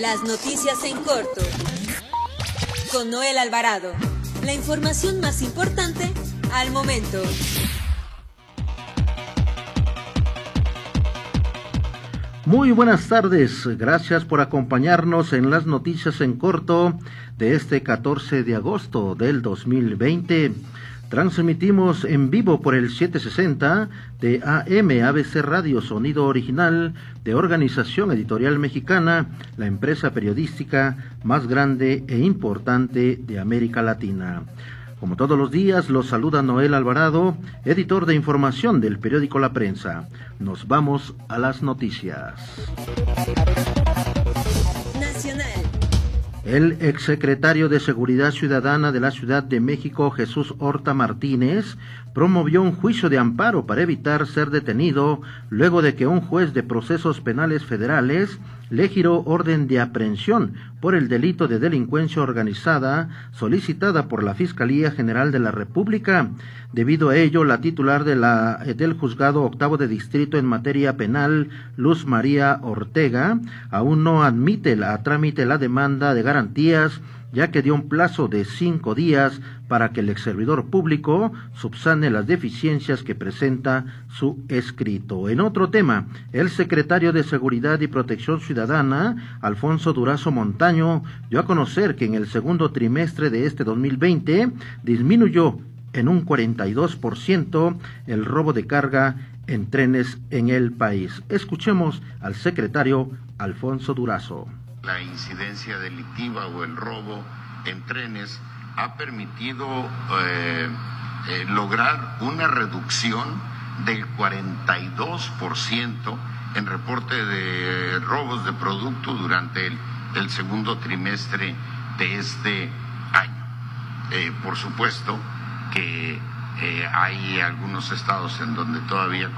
Las noticias en corto. Con Noel Alvarado. La información más importante al momento. Muy buenas tardes, gracias por acompañarnos en las noticias en corto de este 14 de agosto del 2020. Transmitimos en vivo por el 760 de AM ABC Radio Sonido Original de Organización Editorial Mexicana, la empresa periodística más grande e importante de América Latina. Como todos los días, los saluda Noel Alvarado, editor de información del periódico La Prensa. Nos vamos a las noticias. El exsecretario de Seguridad Ciudadana de la Ciudad de México, Jesús Horta Martínez, promovió un juicio de amparo para evitar ser detenido luego de que un juez de procesos penales federales le giró orden de aprehensión por el delito de delincuencia organizada solicitada por la Fiscalía General de la República. Debido a ello, la titular la, del juzgado octavo de distrito en materia penal, Luz María Ortega, aún no admite a trámite la demanda de garantías ya que dio un plazo de cinco días para que el ex servidor público subsane las deficiencias que presenta su escrito. En otro tema, el secretario de Seguridad y Protección Ciudadana, Alfonso Durazo Montaño, dio a conocer que en el segundo trimestre de este 2020 disminuyó en un 42% el robo de carga en trenes en el país. Escuchemos al secretario Alfonso Durazo la incidencia delictiva o el robo en trenes ha permitido eh, eh, lograr una reducción del 42% en reporte de robos de producto durante el, segundo trimestre de este año. Eh, por supuesto que hay algunos estados en donde todavía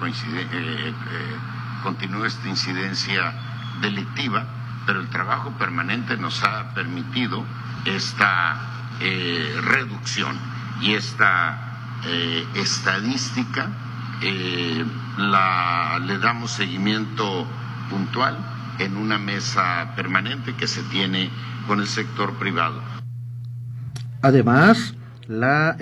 continúa esta incidencia delictiva, pero el trabajo permanente nos ha permitido esta eh, reducción y esta eh, estadística eh, la, le damos seguimiento puntual en una mesa permanente que se tiene con el sector privado. Además, la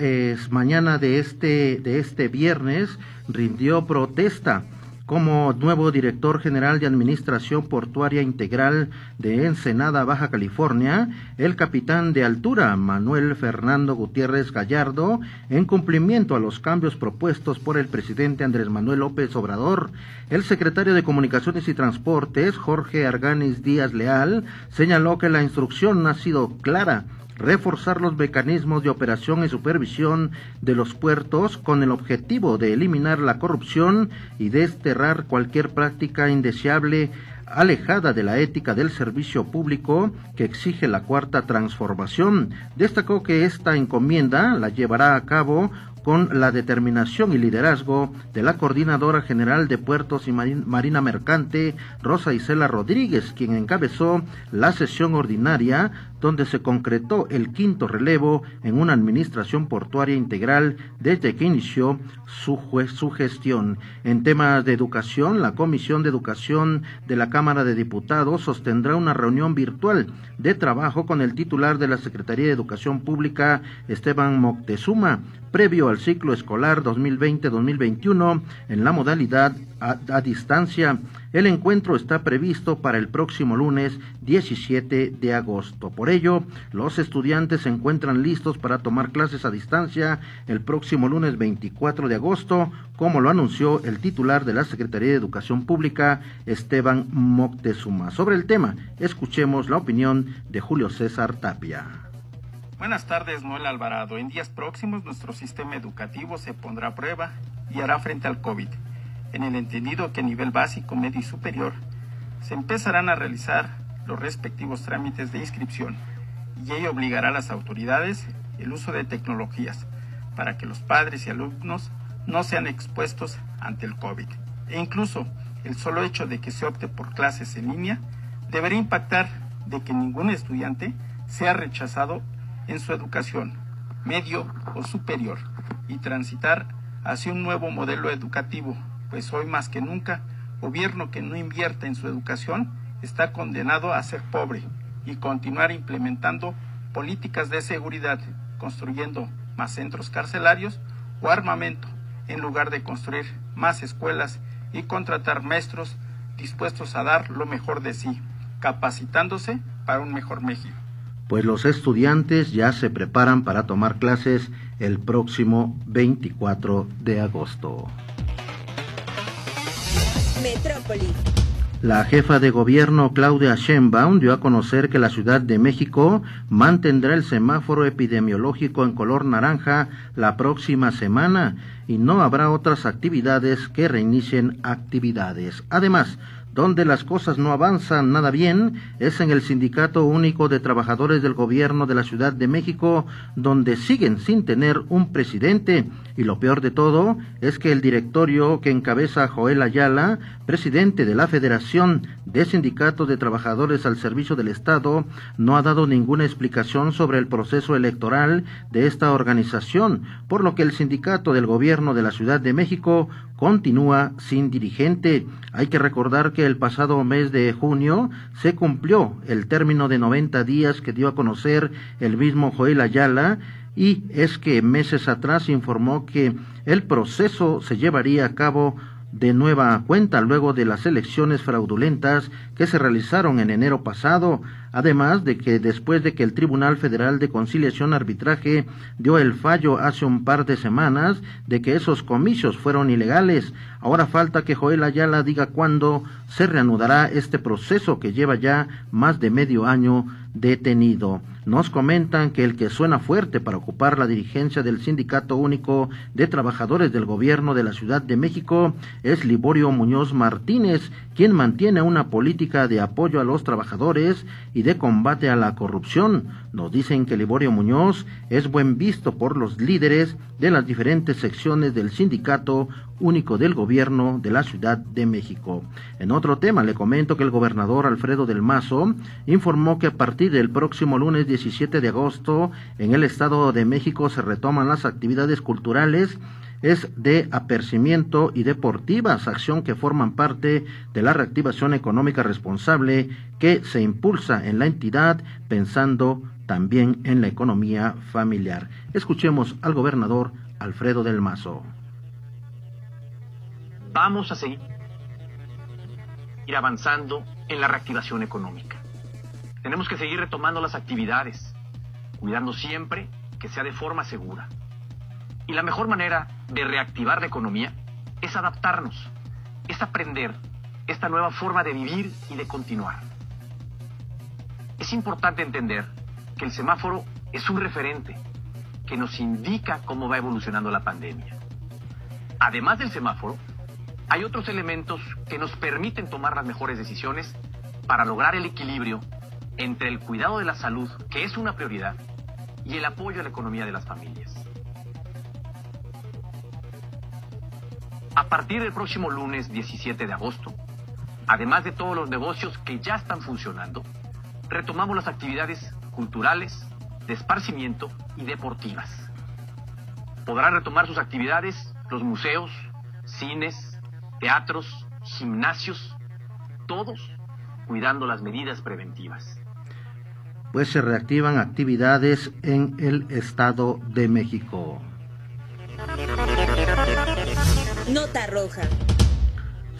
mañana de este, de este viernes rindió protesta como nuevo director general de Administración Portuaria Integral de Ensenada, Baja California, el capitán de altura Manuel Fernando Gutiérrez Gallardo, en cumplimiento a los cambios propuestos por el presidente Andrés Manuel López Obrador. El secretario de Comunicaciones y Transportes, Jorge Arganis Díaz Leal, señaló que la instrucción ha sido clara reforzar los mecanismos de operación y supervisión de los puertos con el objetivo de eliminar la corrupción y desterrar cualquier práctica indeseable alejada de la ética del servicio público que exige la cuarta transformación. Destacó que esta encomienda la llevará a cabo con la determinación y liderazgo de la Coordinadora General de Puertos y Marina Mercante, Rosa Isela Rodríguez, quien encabezó la sesión ordinaria donde se concretó el quinto relevo en una administración portuaria integral desde que inició su, gestión. En temas de educación, la Comisión de Educación de la Cámara de Diputados sostendrá una reunión virtual de trabajo con el titular de la Secretaría de Educación Pública, Esteban Moctezuma, previo al ciclo escolar 2020-2021 en la modalidad a, distancia. El encuentro está previsto para el próximo lunes 17 de agosto. Por ello, los estudiantes se encuentran listos para tomar clases a distancia el próximo lunes 24 de agosto, como lo anunció el titular de la Secretaría de Educación Pública, Esteban Moctezuma. Sobre el tema, escuchemos la opinión de Julio César Tapia. Buenas tardes, Noel Alvarado. En días próximos nuestro sistema educativo se pondrá a prueba y hará frente al COVID, en el entendido que a nivel básico, medio y superior se empezarán a realizar los respectivos trámites de inscripción y ello obligará a las autoridades el uso de tecnologías para que los padres y alumnos no sean expuestos ante el COVID. E incluso el solo hecho de que se opte por clases en línea debería impactar de que ningún estudiante sea rechazado en su educación, medio o superior, y transitar hacia un nuevo modelo educativo, pues hoy más que nunca, gobierno que no invierta en su educación está condenado a ser pobre y continuar implementando políticas de seguridad, construyendo más centros carcelarios o armamento, en lugar de construir más escuelas y contratar maestros dispuestos a dar lo mejor de sí, capacitándose para un mejor México. Pues los estudiantes ya se preparan para tomar clases el próximo 24 de agosto. La jefa de gobierno Claudia Sheinbaum dio a conocer que la Ciudad de México mantendrá el semáforo epidemiológico en color naranja la próxima semana y no habrá otras actividades que reinicien actividades. Además, donde las cosas no avanzan nada bien es en el Sindicato Único de Trabajadores del Gobierno de la Ciudad de México, donde siguen sin tener un presidente. Y lo peor de todo es que el directorio que encabeza Joel Ayala, presidente de la Federación de Sindicatos de Trabajadores al Servicio del Estado, no ha dado ninguna explicación sobre el proceso electoral de esta organización, por lo que el Sindicato del Gobierno de la Ciudad de México continúa sin dirigente. Hay que recordar que el pasado mes de junio se cumplió el término de 90 días que dio a conocer el mismo Joel Ayala y es que meses atrás informó que el proceso se llevaría a cabo de nueva cuenta luego de las elecciones fraudulentas que se realizaron en enero pasado, además de que después de que el Tribunal Federal de Conciliación Arbitraje dio el fallo hace un par de semanas de que esos comicios fueron ilegales, ahora falta que Joel Ayala diga cuándo se reanudará este proceso que lleva ya más de medio año detenido. Nos comentan que el que suena fuerte para ocupar la dirigencia del Sindicato Único de Trabajadores del Gobierno de la Ciudad de México es Liborio Muñoz Martínez, quien mantiene una política de apoyo a los trabajadores y de combate a la corrupción. Nos dicen que Liborio Muñoz es buen visto por los líderes de las diferentes secciones del Sindicato Único del Gobierno de la Ciudad de México. En otro tema, le comento que el gobernador Alfredo del Mazo informó que a partir del próximo lunes 17 de agosto en el Estado de México se retoman las actividades culturales es de apercibimiento y deportivas, acción que forman parte de la reactivación económica responsable que se impulsa en la entidad pensando también en la economía familiar. Escuchemos al gobernador Alfredo del Mazo. Vamos a seguir ir avanzando en la reactivación económica. Tenemos que seguir retomando las actividades, cuidando siempre que sea de forma segura. Y la mejor manera de reactivar la economía es adaptarnos, es aprender esta nueva forma de vivir y de continuar. Es importante entender que el semáforo es un referente que nos indica cómo va evolucionando la pandemia. Además del semáforo, hay otros elementos que nos permiten tomar las mejores decisiones para lograr el equilibrio entre el cuidado de la salud, que es una prioridad, y el apoyo a la economía de las familias. A partir del próximo lunes 17 de agosto, además de todos los negocios que ya están funcionando, retomamos las actividades culturales, de esparcimiento y deportivas. Podrán retomar sus actividades los museos, cines, teatros, gimnasios, todos cuidando las medidas preventivas. Pues se reactivan actividades en el Estado de México. Nota roja.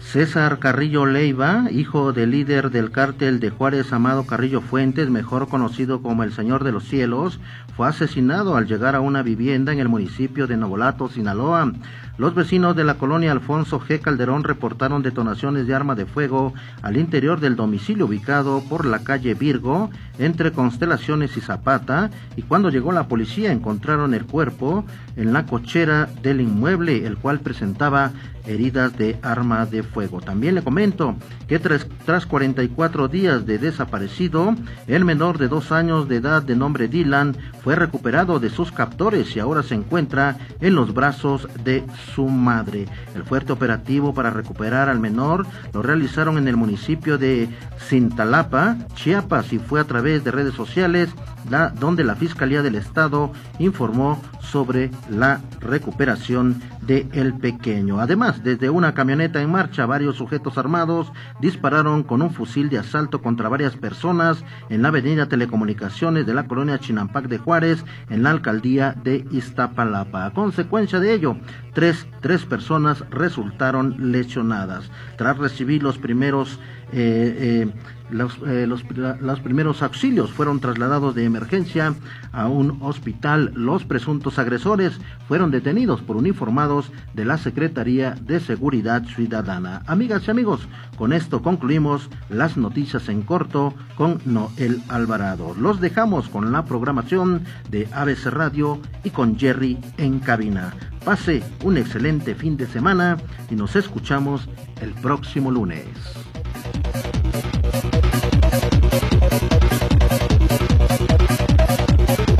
César Carrillo Leiva, hijo del líder del cártel de Juárez Amado Carrillo Fuentes, mejor conocido como el Señor de los Cielos, fue asesinado al llegar a una vivienda en el municipio de Novolato, Sinaloa. Los vecinos de la colonia Alfonso G. Calderón reportaron detonaciones de arma de fuego al interior del domicilio ubicado por la calle Virgo, entre Constelaciones y Zapata, y cuando llegó la policía encontraron el cuerpo en la cochera del inmueble, el cual presentaba heridas de arma de fuego. También le comento que tras, tras 44 días de desaparecido, el menor de dos años de edad de nombre Dylan fue recuperado de sus captores y ahora se encuentra en los brazos de su madre. El fuerte operativo para recuperar al menor lo realizaron en el municipio de Cintalapa, Chiapas, y fue a través de redes sociales donde la Fiscalía del Estado informó sobre la recuperación de El Pequeño. Además, desde una camioneta en marcha, varios sujetos armados dispararon con un fusil de asalto contra varias personas en la avenida Telecomunicaciones de la colonia Chinampac de Juárez, en la alcaldía de Iztapalapa. A consecuencia de ello, tres, tres personas resultaron lesionadas. Tras recibir los primeros eh, eh, los, eh, los, los, primeros auxilios fueron trasladados de emergencia a un hospital. Los presuntos agresores fueron detenidos por uniformados de la Secretaría de Seguridad Ciudadana. Amigas y amigos, con esto concluimos las noticias en corto con Noel Alvarado. Los dejamos con la programación de ABC Radio y con Jerry en cabina. Pase un excelente fin de semana y nos escuchamos el próximo lunes. Thank you.